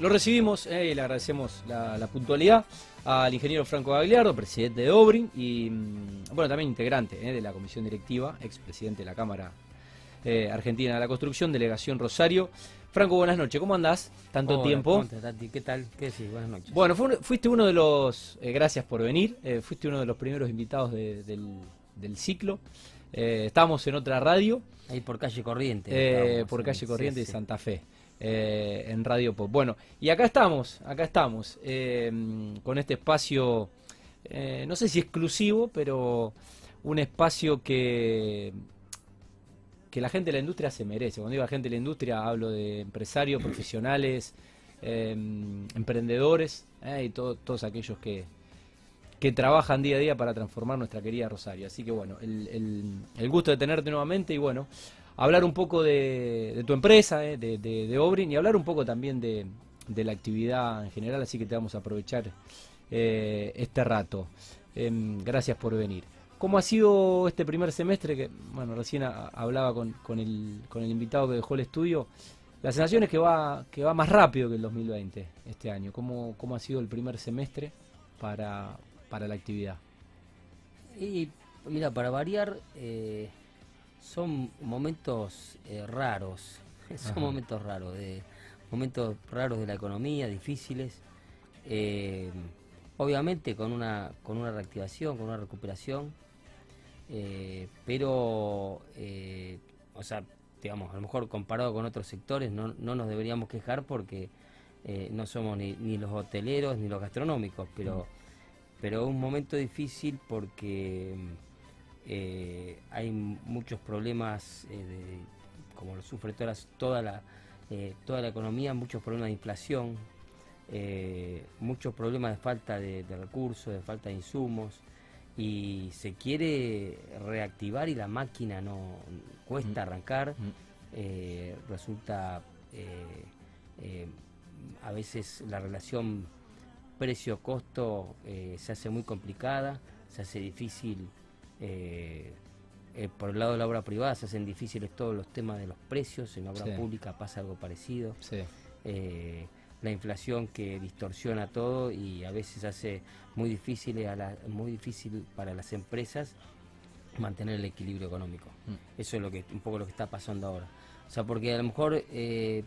lo recibimos eh, y le agradecemos la, la puntualidad al ingeniero Franco Gagliardo, presidente de Obrin y mm, bueno, también integrante eh, de la comisión directiva, ex presidente de la Cámara eh, Argentina de la Construcción, delegación Rosario. Franco, buenas noches, ¿cómo andás? Tanto Hola, tiempo. ¿Qué tal? ¿Qué decís? Buenas noches. Bueno, un- fuiste uno de los, gracias por venir, fuiste uno de los primeros invitados de- del, del ciclo. Eh, estábamos en otra radio, Ahí por calle Corriente. eh, por calle Corriente sí, de sí. Santa Fe, eh, en Radio Pop. Bueno, y acá estamos, acá estamos, eh, con este espacio, eh, no sé si exclusivo, pero un espacio que, que la gente de la industria se merece. Cuando digo la gente de la industria, hablo de empresarios, profesionales, eh, emprendedores eh, y todo- todos aquellos que, que trabajan día a día para transformar nuestra querida Rosario. Así que bueno, el- el gusto de tenerte nuevamente y bueno, hablar un poco de, tu empresa, eh, de, de, Obrin y hablar un poco también de, la actividad en general, así que te vamos a aprovechar eh, este rato. Em, gracias por venir. ¿Cómo ha sido este primer semestre? Que, bueno, recién hablaba con, con el, con el invitado que dejó el estudio. La sensación es que va, que va más rápido que el 2020 este año. ¿Cómo, cómo ha sido el primer semestre para, para la actividad? Y mira, para variar, eh, son momentos eh, raros. Son Ajá. momentos raros, de momentos raros de la economía, difíciles. Eh, obviamente con una, con una reactivación, con una recuperación. eh, pero, o sea, digamos, a lo mejor comparado con otros sectores no, no nos deberíamos quejar porque no somos ni, ni los hoteleros ni los gastronómicos, pero, pero es un momento difícil porque mm, eh, hay muchos problemas, eh, de- como lo sufre toda la, toda la, eh, toda la economía, muchos problemas de inflación, muchos problemas de falta de, de recursos, de falta de insumos, y se quiere reactivar y la máquina no cuesta Mm. arrancar, Mm. eh, resulta eh, eh, a veces la relación precio-costo se hace muy complicada, se hace difícil, eh, eh, por el lado de la obra privada se hacen difíciles todos los temas de los precios, en la obra Sí. pública pasa algo parecido, Sí. eh, la inflación que distorsiona todo y a veces hace muy difícil, a la- muy difícil para las empresas mantener el equilibrio económico. Mm. Eso es lo que un poco lo que está pasando ahora. O sea, porque a lo mejor eh,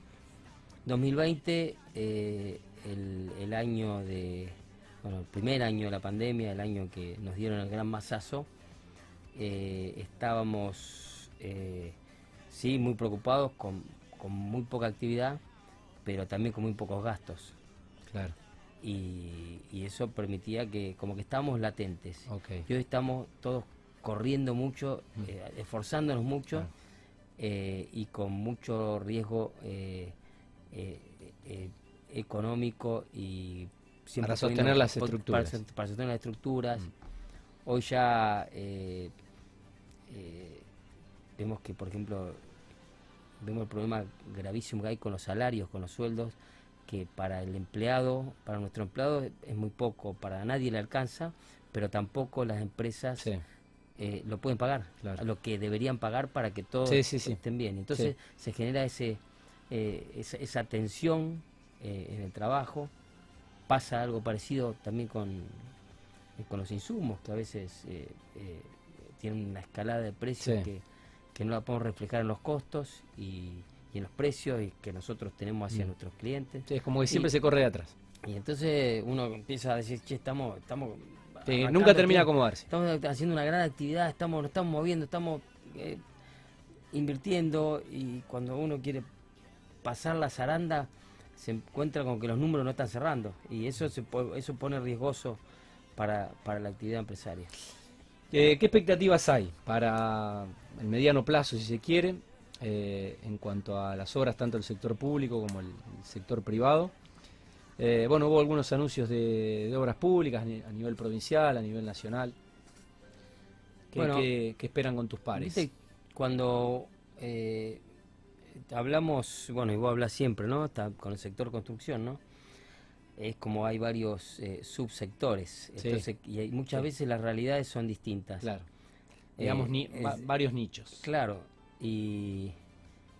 2020, eh, el, el año de, bueno, el primer año de la pandemia, el año que nos dieron el gran masazo, eh, estábamos, eh, sí, muy preocupados, con, con muy poca actividad, pero también con muy pocos gastos. Claro. Y, y eso permitía que, como que estábamos latentes. Ok. Y hoy estamos todos corriendo mucho, Mm. eh, esforzándonos mucho eh, y con mucho riesgo eh, económico y Para poniendo- sostener las estructuras. Para, so- para sostener las estructuras. Mm. Hoy ya eh, eh, vemos que, por ejemplo, vemos el problema gravísimo que hay con los salarios, con los sueldos, que para el empleado, para nuestro empleado es muy poco, para nadie le alcanza, pero tampoco las empresas Sí. eh, lo pueden pagar, Claro. lo que deberían pagar para que todos Sí, sí, sí. estén bien. Entonces se genera ese eh, esa, esa tensión eh, en el trabajo. Pasa algo parecido también con, con los insumos, que a veces eh, eh, tienen una escalada de precios Sí. que, que no la podemos reflejar en los costos y, y en los precios y que nosotros tenemos hacia Mm. nuestros clientes. Sí, es como que siempre Y- se corre de atrás. Y entonces uno empieza a decir, che, estamos... estamos Sí, nunca termina de acomodarse. Estamos haciendo una gran actividad, estamos, nos estamos moviendo, estamos eh, invirtiendo y cuando uno quiere pasar la zaranda se encuentra con que los números no están cerrando y eso se eso pone riesgoso para, para la actividad empresaria. Eh, ¿Qué expectativas hay para el mediano plazo, si se quiere, eh, en cuanto a las obras, tanto del sector público como el, el sector privado? Eh, bueno, hubo algunos anuncios de, de obras públicas a ni- a nivel provincial, a nivel nacional. ¿Qué, Bueno, qué- qué esperan con tus pares? Viste, cuando eh, hablamos, bueno, y vos hablas siempre, ¿no? Está con el sector construcción, ¿no? Es como hay varios eh, subsectores, Sí. entonces, y hay- muchas Sí. veces las realidades son distintas. Claro. Digamos, Eh, ni- es- va- varios nichos. Claro, y,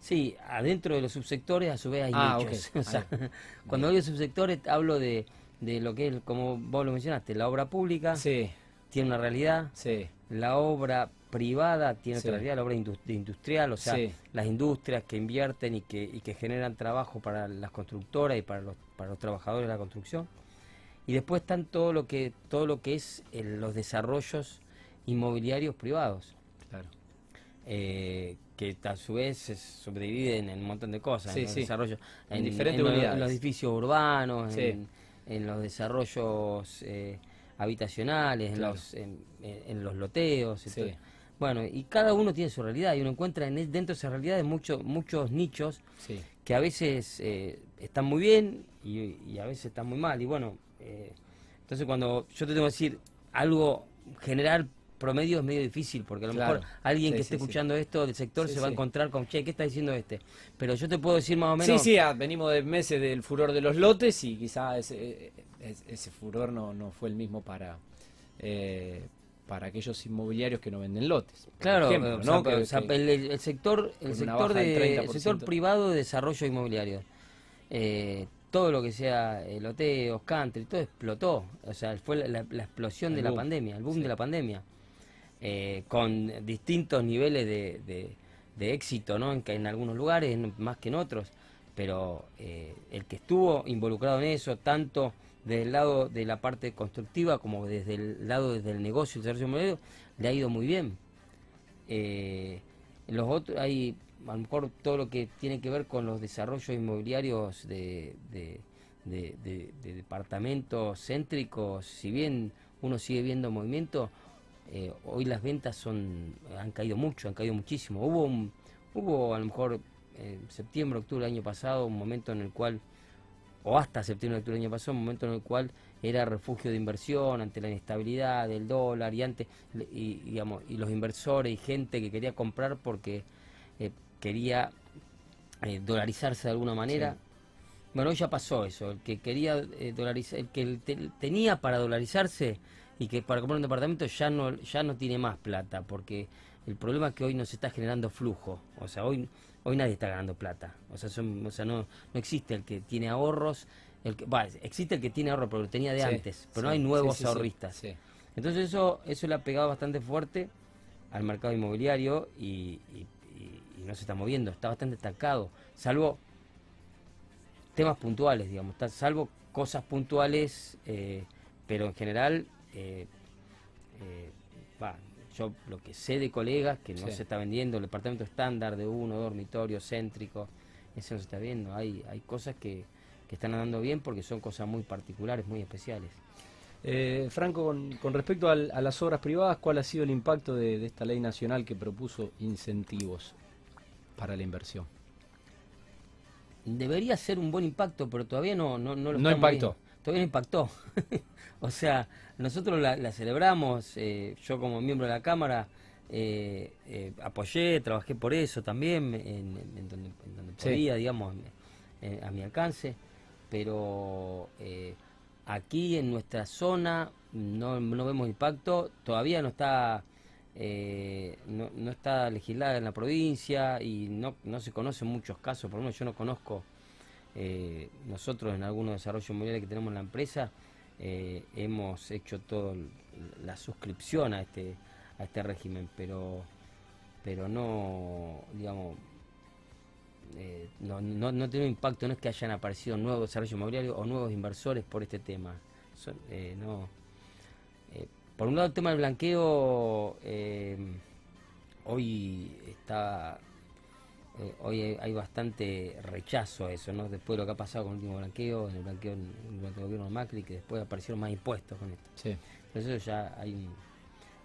Sí, adentro de los subsectores a su vez hay Ah, nichos. ok. O sea, Ahí. cuando hablo de subsectores hablo de, de lo que es, como vos lo mencionaste, la obra pública Sí, tiene una realidad, sí, la obra privada tiene Sí. otra realidad, la obra indus- industrial, o sea, Sí. las industrias que invierten y que, y que generan trabajo para las constructoras y para los, para los trabajadores de la construcción. Y después están todo lo que, todo lo que es eh, los desarrollos inmobiliarios privados. claro. eh, que a su vez se subdividen en un montón de cosas, Sí, en los sí. desarrollos, En diferentes en en los edificios urbanos, Sí. en, los desarrollos eh, habitacionales, en, Claro. los, en, los loteos. Bueno, y cada uno tiene su realidad y uno encuentra en, dentro de esa realidad muchos muchos nichos que a veces eh, están muy bien y, y a veces están muy mal. Y bueno, eh, entonces cuando yo te tengo que decir algo general promedio es medio difícil, porque a lo Claro. mejor alguien Sí, que sí, esté sí. escuchando esto del sector Sí, se va a sí. encontrar con, che, ¿qué está diciendo este? Pero yo te puedo decir más o sí, menos... sí, ah, venimos de meses del furor de los lotes y quizá ese, ese, ese furor no, no fue el mismo para, eh, para aquellos inmobiliarios que no venden lotes. Claro, ejemplo, ¿no? o sea, el, el- sector, el sector, de, el 30%. sector privado de desarrollo inmobiliario, eh, todo lo que sea eh, loteos, country, todo explotó. O sea, fue la, la- la explosión El de la boom. pandemia, el boom Sí. de la pandemia, eh, con distintos niveles de, de- de éxito, ¿no? En, que en algunos lugares, más que en otros. Pero eh, el que estuvo involucrado en eso, tanto desde el lado de la parte constructiva como desde el lado desde el negocio y el inmobiliario, le ha ido muy bien. Eh, los otros, hay a lo mejor todo lo que tiene que ver con los desarrollos inmobiliarios de, de, de- de- de departamentos céntricos, si bien uno sigue viendo movimiento, eh, hoy las ventas son han caído mucho, han caído muchísimo. Hubo un, hubo a lo mejor en septiembre, octubre del año pasado, un momento en el cual, o hasta septiembre, octubre del año pasado, un momento en el cual era refugio de inversión ante la inestabilidad del dólar y antes y, digamos y los inversores y gente que quería comprar porque eh, quería eh, dolarizarse de alguna manera. Sí. Bueno, hoy ya pasó eso. El que quería eh, dolarizar, el que te- tenía para dolarizarse y que para comprar un departamento ya no ya no tiene más plata porque el problema es que hoy no se está generando flujo. O sea, hoy hoy nadie está ganando plata. O sea, son- o sea no no existe el que tiene ahorros. El que, va, existe el que tiene ahorro, pero lo tenía de Sí, antes, pero no hay nuevos sí, ahorristas. Entonces eso, eso le ha pegado bastante fuerte al mercado inmobiliario y no se está moviendo, está bastante estancado, salvo temas puntuales, digamos, está- salvo cosas puntuales, eh, pero en general, eh, eh, yo lo que sé de colegas que no Sí. se está vendiendo, el departamento estándar de uno, dormitorio, céntrico, eso no se está viendo, hay, hay cosas que, que están andando bien porque son cosas muy particulares, muy especiales. Eh, Franco, con, con respecto al- a las obras privadas, ¿cuál ha sido el impacto de, de esta ley nacional que propuso incentivos para la inversión? Debería ser un buen impacto, pero todavía no, no, no lo No impactó. Todavía no impactó. o sea, nosotros la, la celebramos, eh, yo como miembro de la Cámara eh, eh, apoyé, trabajé por eso también, en, en donde, en donde Sí. podía, digamos, a mi alcance, pero aquí en nuestra zona no, no vemos impacto, todavía no está eh, no, está legislada en la provincia y no, no se conocen muchos casos, por lo menos yo no conozco, eh, nosotros en algunos desarrollos inmobiliarios que tenemos en la empresa, eh, hemos hecho toda la suscripción a este, a este régimen, pero, pero no, digamos, no, no, no tiene impacto, no es que hayan aparecido nuevos desarrollos inmobiliarios o nuevos inversores por este tema. No, por un lado el tema del blanqueo eh, hoy está eh, hoy hay- bastante rechazo a eso, ¿no? Después de lo que ha pasado con el último blanqueo, en el blanqueo durante el gobierno de Macri, que después aparecieron más impuestos con esto. Sí. Entonces eso ya hay un-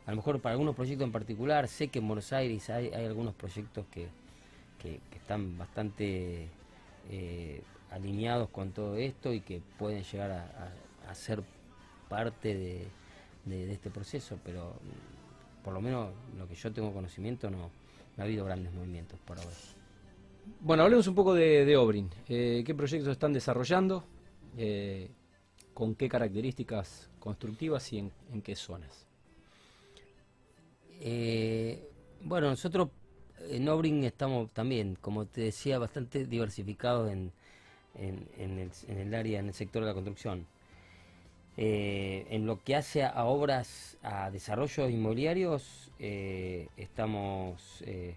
a lo mejor para algunos proyectos en particular, sé que en Buenos Aires hay, hay algunos proyectos que, que- que están bastante eh, alineados con todo esto y que pueden llegar a, a- a ser parte de, de- de este proceso, pero mm, por lo menos lo que yo tengo conocimiento no, no ha habido grandes movimientos por ahora. Bueno, hablemos un poco de, de Obrin. Eh, ¿Qué proyectos están desarrollando? Eh, ¿Con qué características constructivas y en, en qué zonas? Eh, bueno, nosotros en Obrin estamos también, como te decía, bastante diversificados en, en, el, en el área, en el sector de la construcción. Eh, en lo que hace a, obras, a desarrollos inmobiliarios, eh, estamos eh,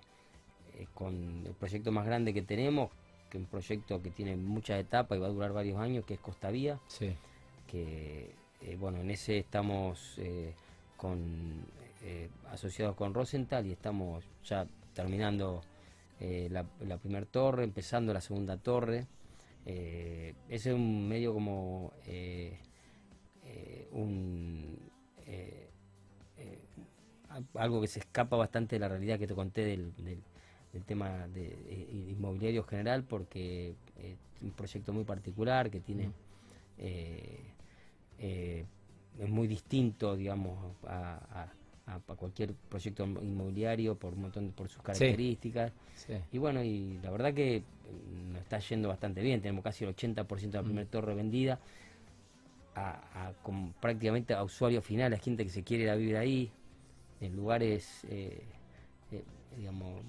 con el proyecto más grande que tenemos, que es un proyecto que tiene muchas etapas y va a durar varios años, que es Costa Vía. Sí. Que, bueno, en ese estamos con asociados con Rosenthal y estamos ya terminando la, la primera torre, empezando la segunda torre. ese es un medio como eh, un, eh, eh, algo que se escapa bastante de la realidad que te conté del, del, tema de, inmobiliario general porque es un proyecto muy particular que tiene es muy distinto digamos a, cualquier proyecto inmobiliario por un montón por sus características. Y bueno y la verdad que nos está yendo bastante bien. Tenemos casi el 80% de la primera torre vendida a, prácticamente a usuario final, a gente que se quiere ir a vivir ahí, en lugares, eh, eh, digamos,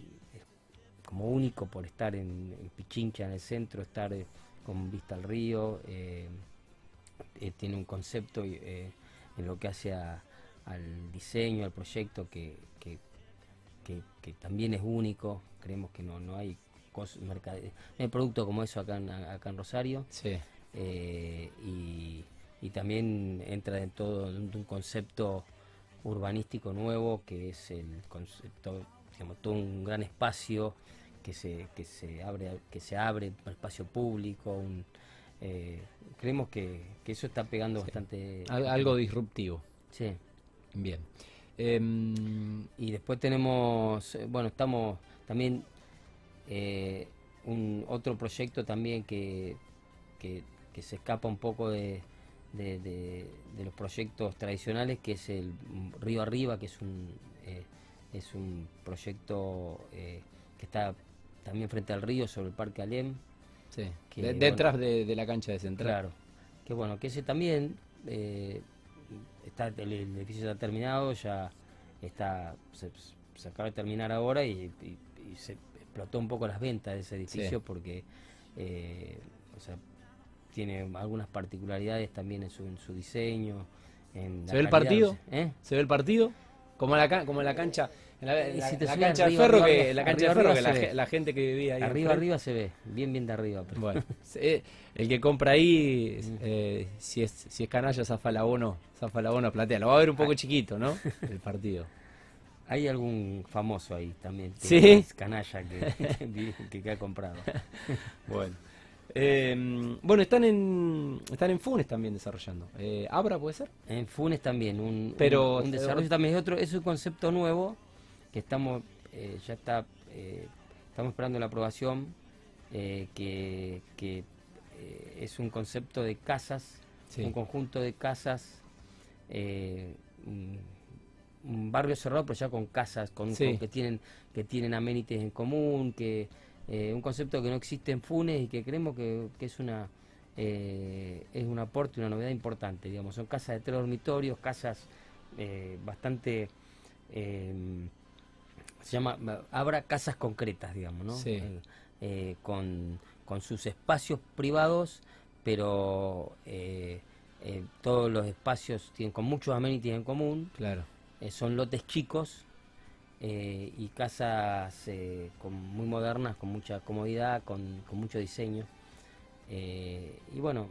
como único por estar en, Pichincha, en el centro, estar eh, con vista al río, tiene un concepto en lo que hace al diseño, al proyecto que, que, también es único, creemos que no, no hay no hay producto como eso acá en, acá en Rosario. Sí. y, y también entra en todo un concepto urbanístico nuevo que es el concepto digamos todo un gran espacio que se que se abre que se abre al espacio público eh, creemos que, eso está pegando bastante algo disruptivo. Sí. Bien. Em, y después tenemos eh, bueno estamos también eh, un otro proyecto también que, que se escapa un poco de, de, de, los proyectos tradicionales, que es el Río Arriba, que es un, eh, es un proyecto eh, que está también frente al río, sobre el Parque Alem. Sí, detrás de, la cancha de Central. Claro, que bueno, que ese también, eh, está el, edificio está terminado, ya está, se, acaba de terminar ahora y, se explotó un poco las ventas de ese edificio porque, o sea, tiene algunas particularidades también en su, en su diseño. En ¿Se ve el partido? ¿Eh? ¿Se ve el partido? Como en la, como en la cancha, en la, cancha de ferro, que, la cancha de ferro que la, gente que vivía ahí. Arriba, arriba se ve, bien, bien de arriba. Bueno, el que compra ahí, eh, si, es, si es canalla, zafa la abono, zafa la abono, platea. Lo va a ver un poco chiquito, ¿no? El partido. Hay algún famoso ahí también. ¿Sí? canalla que, que, que ha comprado. Bueno. Eh, bueno, están en están en Funes también desarrollando. Eh, ¿Abra puede ser? En Funes también, un, Pero, un, desarrollo también es otro, es un concepto nuevo que estamos, eh, ya está, eh, estamos esperando la aprobación, eh, que, que es un concepto de casas, un conjunto de casas, un, barrio cerrado, pero ya con casas, con, que tienen que tienen amenities en común, que eh, un concepto que no existe en Funes y que creemos que, es una eh, es un aporte, una novedad importante, digamos, son casas de tres dormitorios, casas eh, bastante se llama habrá casas concretas, digamos, ¿no? con, con sus espacios privados, pero todos los espacios tienen con muchos amenities en común. Claro. son lotes chicos eh, y casas eh, con, muy modernas, con mucha comodidad, con, con mucho diseño. Eh, y bueno,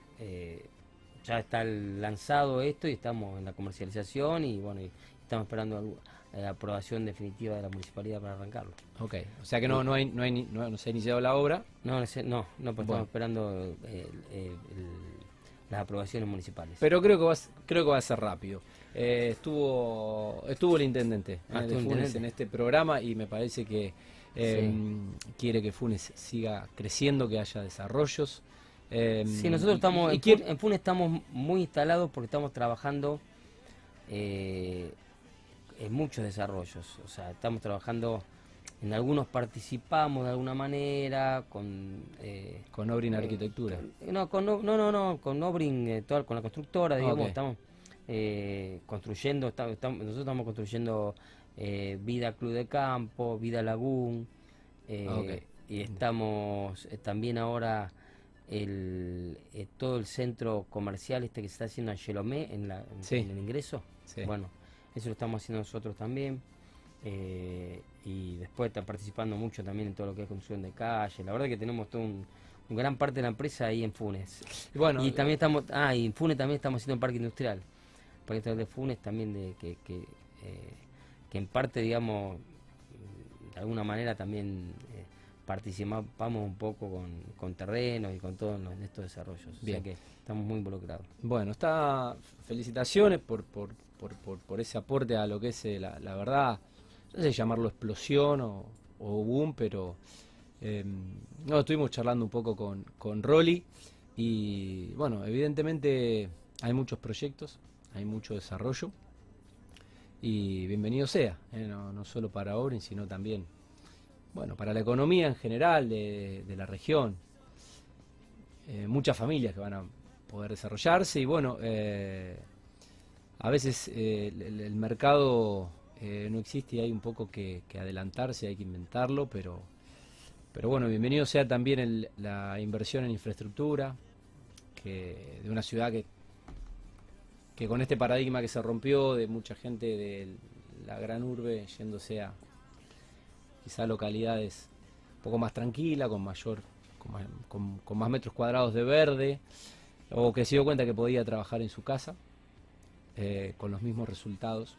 ya está lanzado esto y estamos en la comercialización y bueno, estamos esperando la aprobación definitiva de la municipalidad para arrancarlo. Ok, o sea que no, no, hay, no, hay, no, se ha iniciado la obra. No, no, no, pues estamos esperando las aprobaciones municipales. Pero creo que va, creo que va a ser rápido. Eh, estuvo estuvo el intendente, ah, eh, de Funes en este programa y me parece que eh, quiere que Funes siga creciendo, que haya desarrollos. sí, nosotros estamos en, Funes estamos muy instalados porque estamos trabajando en muchos desarrollos. O sea, estamos trabajando en algunos participamos de alguna manera con con Obrin Arquitectura no con no no no con Obrin con la constructora digamos estamos eh, construyendo, nosotros estamos construyendo eh, Vida Club de Campo, Vida Lagún, Eh, Ah. Y estamos eh, también ahora el, todo el centro comercial este que se está haciendo en Yelomé, en, la, en- Sí. en el ingreso. Sí. Bueno, eso lo estamos haciendo nosotros también. y después está participando mucho también en todo lo que es construcción de calle. La verdad que tenemos todo un, gran parte de la empresa ahí en Funes. Bueno, y también estamos, ah, y en Funes también estamos haciendo un parque industrial. Industrial de Funes también de que, que, eh, que en parte, digamos, de alguna manera también eh, participamos un poco con, con terrenos y con todos estos desarrollos. O Bien. sea que estamos muy involucrados. Bueno, está. Felicitaciones por, por, por, por, por ese aporte a lo que es eh, la, la verdad. No sé llamarlo explosión o, o boom, pero. eh, no, estuvimos charlando un poco con, con Rolly. Y bueno, evidentemente hay muchos proyectos, hay mucho desarrollo. Y bienvenido sea, eh, no, solo para Oren, sino también. Bueno, para la economía en general de, la región. Eh, muchas familias que van a poder desarrollarse y bueno, eh, a veces el, mercado no existe y hay un poco que, que adelantarse, hay que inventarlo, pero, pero bueno, bienvenido sea también el- la inversión en infraestructura que, de una ciudad que, que con este paradigma que se rompió de mucha gente de la gran urbe yéndose a quizá localidades un poco más tranquila, con mayor, con más, con- con más metros cuadrados de verde, o que se dio cuenta que podía trabajar en su casa eh, con los mismos resultados.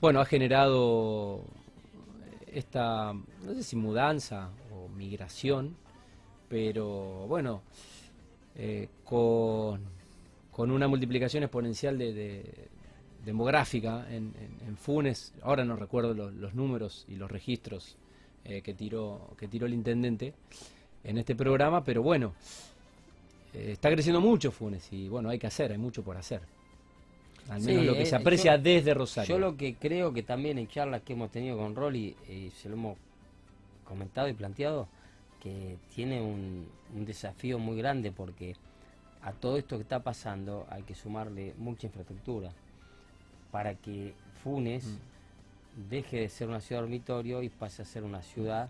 Bueno, ha generado esta, no sé si mudanza o migración, pero bueno, eh, con, con una multiplicación exponencial de, de- demográfica en, en- en Funes, ahora no recuerdo lo- los números y los registros eh, que, tiró, que tiró el intendente en este programa, pero bueno, eh, está creciendo mucho Funes y bueno, hay que hacer, hay mucho por hacer. Al menos Sí, lo que eh, se aprecia yo- desde Rosario. Yo lo que creo que también en charlas que hemos tenido con Rolly, eh, se lo hemos comentado y planteado, que tiene un, un desafío muy grande porque a todo esto que está pasando hay que sumarle mucha infraestructura para que Funes Mm. deje de ser una ciudad dormitorio y pase a ser una ciudad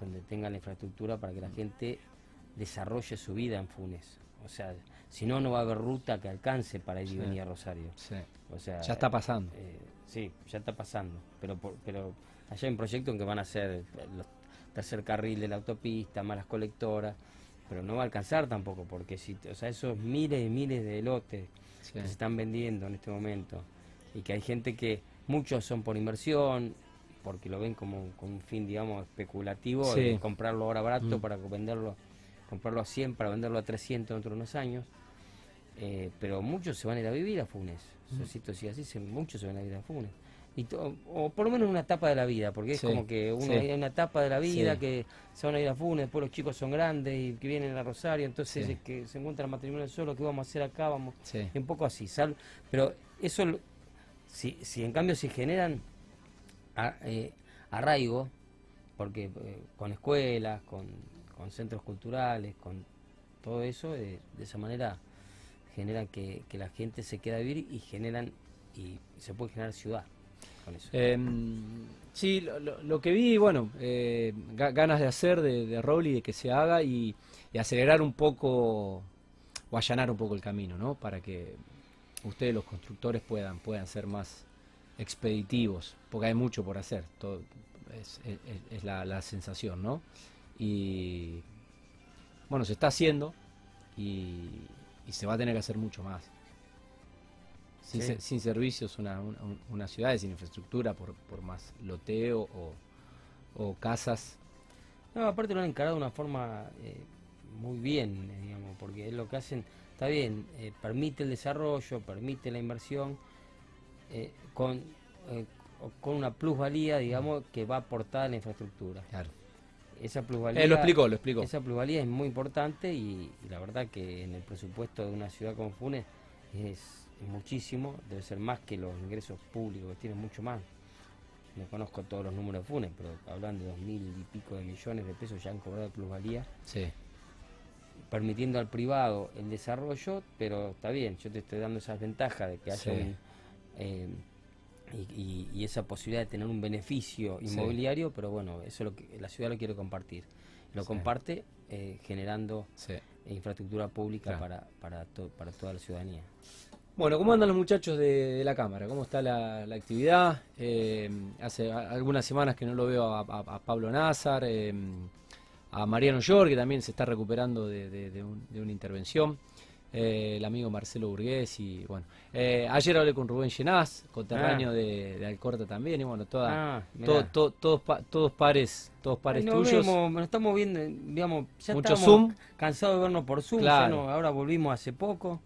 donde tenga la infraestructura para que la gente desarrolle su vida en Funes. O sea, si no, no va a haber ruta que alcance para ir Sí. y venir a Rosario. Sí, O sea, ya está pasando. eh, sí, ya está pasando. Pero por- pero allá hay un proyecto en que van a ser los tercer carril de la autopista, más las colectoras, pero no va a alcanzar tampoco, porque si, o sea, esos miles y miles de lotes Sí. que se están vendiendo en este momento y que hay gente que muchos son por inversión, porque lo ven como con un fin, digamos, especulativo, Sí. de comprarlo ahora barato Mm. para venderlo, comprarlo a 100 para venderlo a 300 dentro de unos años. Eh, pero muchos se van a ir a vivir a Funes. Mm. si esto sigue así, se- muchos se van a ir a Funes. Y to- o por lo menos una etapa de la vida, porque es Sí, como que uno sí. hay una etapa de la vida Sí. que se van a ir a Funes, después los chicos son grandes y que vienen a Rosario, entonces es que se encuentran matrimonio solo, ¿qué vamos a hacer acá? Vamos un poco así, sal- pero eso, si, si en cambio se generan a- eh, arraigo, porque eh, con escuelas, con, con centros culturales, con todo eso, eh, de esa manera generan que, que la gente se queda a vivir y generan, y se puede generar ciudad con eso. Em, sí, lo, que vi, bueno, eh, ga- ganas de hacer de, de Rowley, de que se haga y, y acelerar un poco o allanar un poco el camino, ¿no? Para que ustedes, los constructores, puedan, puedan ser más expeditivos, porque hay mucho por hacer, es la, la sensación, ¿no? Y bueno, se está haciendo y, y se va a tener que hacer mucho más. Sin, Sí. sin servicios, una, una, una ciudad sin infraestructura, por, por más loteo o, o casas. No, aparte lo han encarado de una forma eh, muy bien, eh, digamos, porque es lo que hacen, está bien, eh, permite el desarrollo, permite la inversión, eh, con, con una plusvalía, digamos, que va aportada a la infraestructura. Claro. Esa plusvalía, Eh, lo explicó, lo explicó. esa plusvalía es muy importante y, y la verdad que en el presupuesto de una ciudad como Funes es, es muchísimo, debe ser más que los ingresos públicos, que tienen mucho más. No conozco todos los números de Funes, pero hablan de dos mil y pico de millones de pesos ya han cobrado de plusvalía, Sí, permitiendo al privado el desarrollo, pero está bien, yo te estoy dando esas ventajas de que haya Sí. un, eh, y, esa posibilidad de tener un beneficio inmobiliario, pero bueno, eso lo que la ciudad lo quiere compartir. Lo comparte eh, generando infraestructura pública para, para, para toda la ciudadanía. Bueno, ¿cómo andan los muchachos de, la Cámara? ¿Cómo está la, actividad? Eh, hace algunas semanas que no lo veo a, Pablo Nazar, eh, a Mariano York, que también se está recuperando de, una intervención, eh, el amigo Marcelo Burgués y bueno. ayer hablé con Rubén Llenaz, coterráneo ah. de, Alcorta también, y bueno, toda, ah, todos, todos pares, todos pares tuyos. nos estamos viendo, digamos, ya Mucho Zoom. cansados de vernos por Zoom, ahora volvimos hace poco.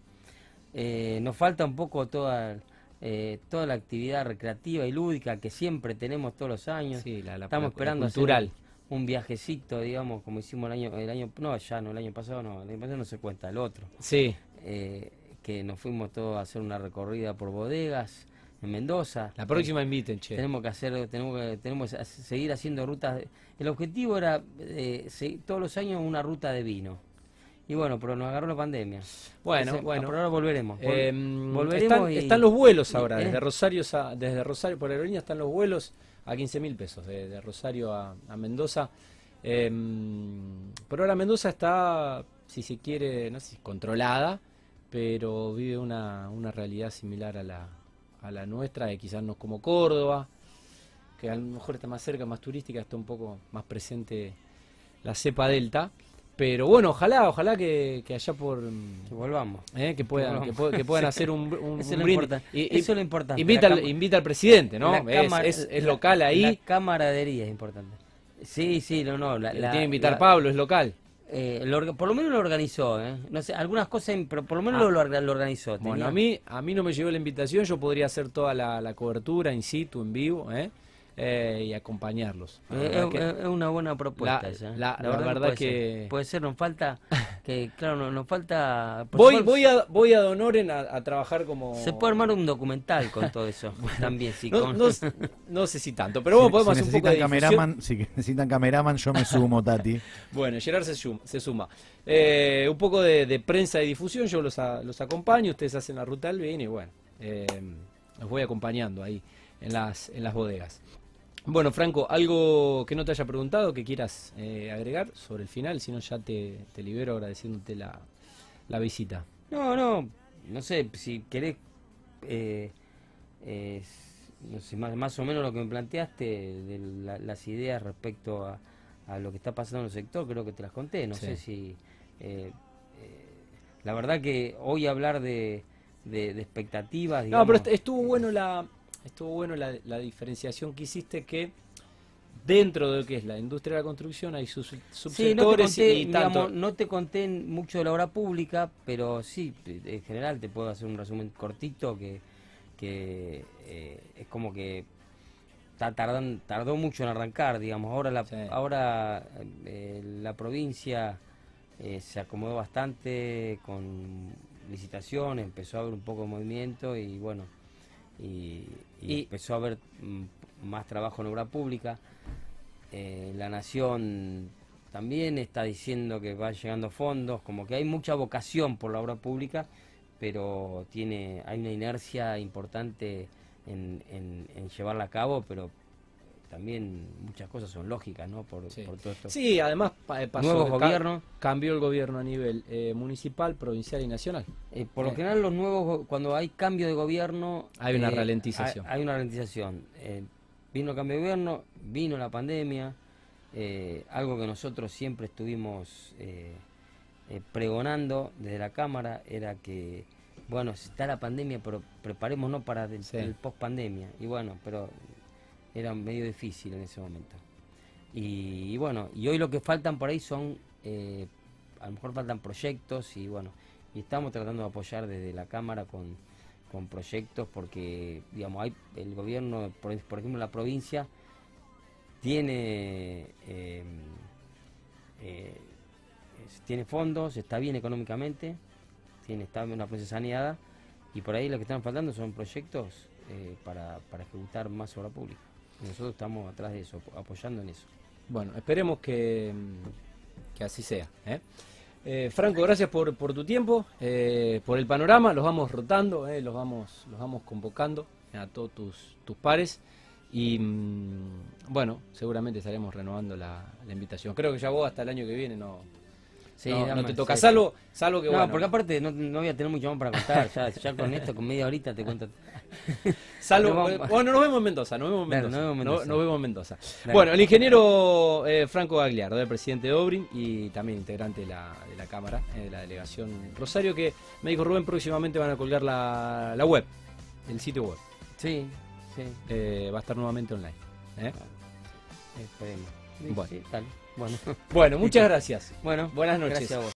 Eh, nos falta un poco toda, eh, toda la actividad recreativa y lúdica que siempre tenemos todos los años. Estamos esperando cultural. un viajecito, digamos, como hicimos el año, el año, no, ya no, el año pasado no, el año pasado no se cuenta, el otro. Sí. Eh, que nos fuimos todos a hacer una recorrida por bodegas en Mendoza. La próxima inviten, che. Tenemos que hacer, tenemos que, tenemos que seguir haciendo rutas. El objetivo era todos los años una ruta de vino. Y bueno, pero nos agarró la pandemia. Bueno, bueno. Pero ahora volveremos. Em, están, los vuelos ahora, desde Rosario desde Rosario por Aerolínea están los vuelos a 15 mil pesos, de, Rosario a, Mendoza. Em, pero ahora Mendoza está, si se quiere, no sé, controlada, pero vive una, una realidad similar a la, a la nuestra, de quizás no como Córdoba, que a lo mejor está más cerca, más turística, está un poco más presente la cepa delta. Pero bueno, ojalá, ojalá que, allá por... Que volvamos. Eh, que, puedan, que, puedan hacer un, un, Eso, lo importa. Y, Eso es lo importante. Invita, al, invita al presidente, ¿no? Es, es, local ahí. La camaradería es importante. Sí, sí, no, no. La, tiene que invitar Pablo, es local. Eh, por lo menos lo organizó, ¿eh? No sé, algunas cosas, pero por lo menos ah. lo, lo, organizó. Bueno, a mí, a mí no me llegó la invitación, yo podría hacer toda la, la cobertura in situ, en vivo, ¿eh? Eh, y acompañarlos. es, una buena propuesta la, La, verdad, que puede ser, nos falta que claro, nos, falta Voy voy a voy a Donoren a, trabajar como Se puede armar un documental con todo eso. también sí no, no, sé si tanto, pero bueno, podemos hacer un poco de cameraman, Si necesitan cameraman, yo me sumo, Tati. bueno, Gerard se, suma. Se suma. Eh, un poco de, prensa y difusión, yo los, los acompaño, ustedes hacen la ruta del bien y bueno, eh, los voy acompañando ahí en las, en las bodegas. Bueno, Franco, algo que no te haya preguntado, que quieras eh, agregar sobre el final, si no ya te, libero agradeciéndote la, la, visita. No, no, no sé, si querés, eh, no sé, más, más, o menos lo que me planteaste, de las ideas respecto a, a, lo que está pasando en el sector, creo que te las conté, no sé si... Eh, la verdad que hoy hablar de, de, expectativas... No, pero estuvo bueno la estuvo bueno la, diferenciación que hiciste que dentro de lo que es la industria de la construcción hay sus subsectores sí, no te conté, tanto... no te conté mucho de la obra pública, pero sí, en general te puedo hacer un resumen cortito que, que eh, es como que está tardan, tardó mucho en arrancar, digamos. Ahora la, ahora eh, la provincia eh, se acomodó bastante con licitaciones, empezó a haber un poco de movimiento y bueno, y, empezó a haber mm, más trabajo en obra pública. Eh, la Nación también está diciendo que va llegando fondos, como que hay mucha vocación por la obra pública, pero tiene hay una inercia importante en, en llevarla a cabo, pero también muchas cosas son lógicas, ¿no? Por, sí. todo esto. Sí, además eh, pasó nuevos gobiernos. cambió el gobierno a nivel eh, municipal, provincial y nacional. Eh, por lo general, los nuevos, cuando hay cambio de gobierno. Hay una ralentización. Hay, una ralentización. vino el cambio de gobierno, vino la pandemia, algo que nosotros siempre estuvimos pregonando desde la Cámara era que. Bueno, está la pandemia, pero preparémonos para el, el post pandemia. Y bueno, pero era medio difícil en ese momento. Y, bueno, y hoy lo que faltan por ahí son, eh, a lo mejor faltan proyectos y bueno, y estamos tratando de apoyar desde la Cámara con, con proyectos porque, digamos, hay el gobierno, por, ejemplo, la provincia tiene, em, eh, tiene fondos, está bien económicamente, tiene está una provincia saneada y por ahí lo que están faltando son proyectos eh, para, para ejecutar más obra pública. Nosotros estamos atrás de eso, apoyando en eso. Bueno, esperemos que, que así sea. ¿eh? Eh, Franco, gracias por, por tu tiempo, eh, por el panorama, los vamos rotando, los, vamos, los vamos convocando. a todos tus, tus pares. Y mm, bueno, seguramente estaremos renovando la, la invitación. Creo que ya vos hasta el año que viene no, Sí, no, te toca, sí, salvo, salvo que No, bueno, porque aparte no, no voy a tener mucho más para contar. Ya, ya con esto, con media horita te cuento. salvo, vamos- bueno, nos vemos en Mendoza, nos vemos en Claro, Mendoza. nos vemos en Mendoza. nos vemos en Mendoza. Dale. Bueno, el ingeniero eh, Franco Gagliardo, el presidente de Obrin y también integrante de la, de la Cámara, eh, de la delegación Rosario, que me dijo Rubén, próximamente van a colgar la, la web, el sitio web. Sí, sí, Eh, va a estar nuevamente online. esperemos. Bueno. sí. Bueno, Bueno, muchas gracias. bueno, Buenas noches. Gracias a vos.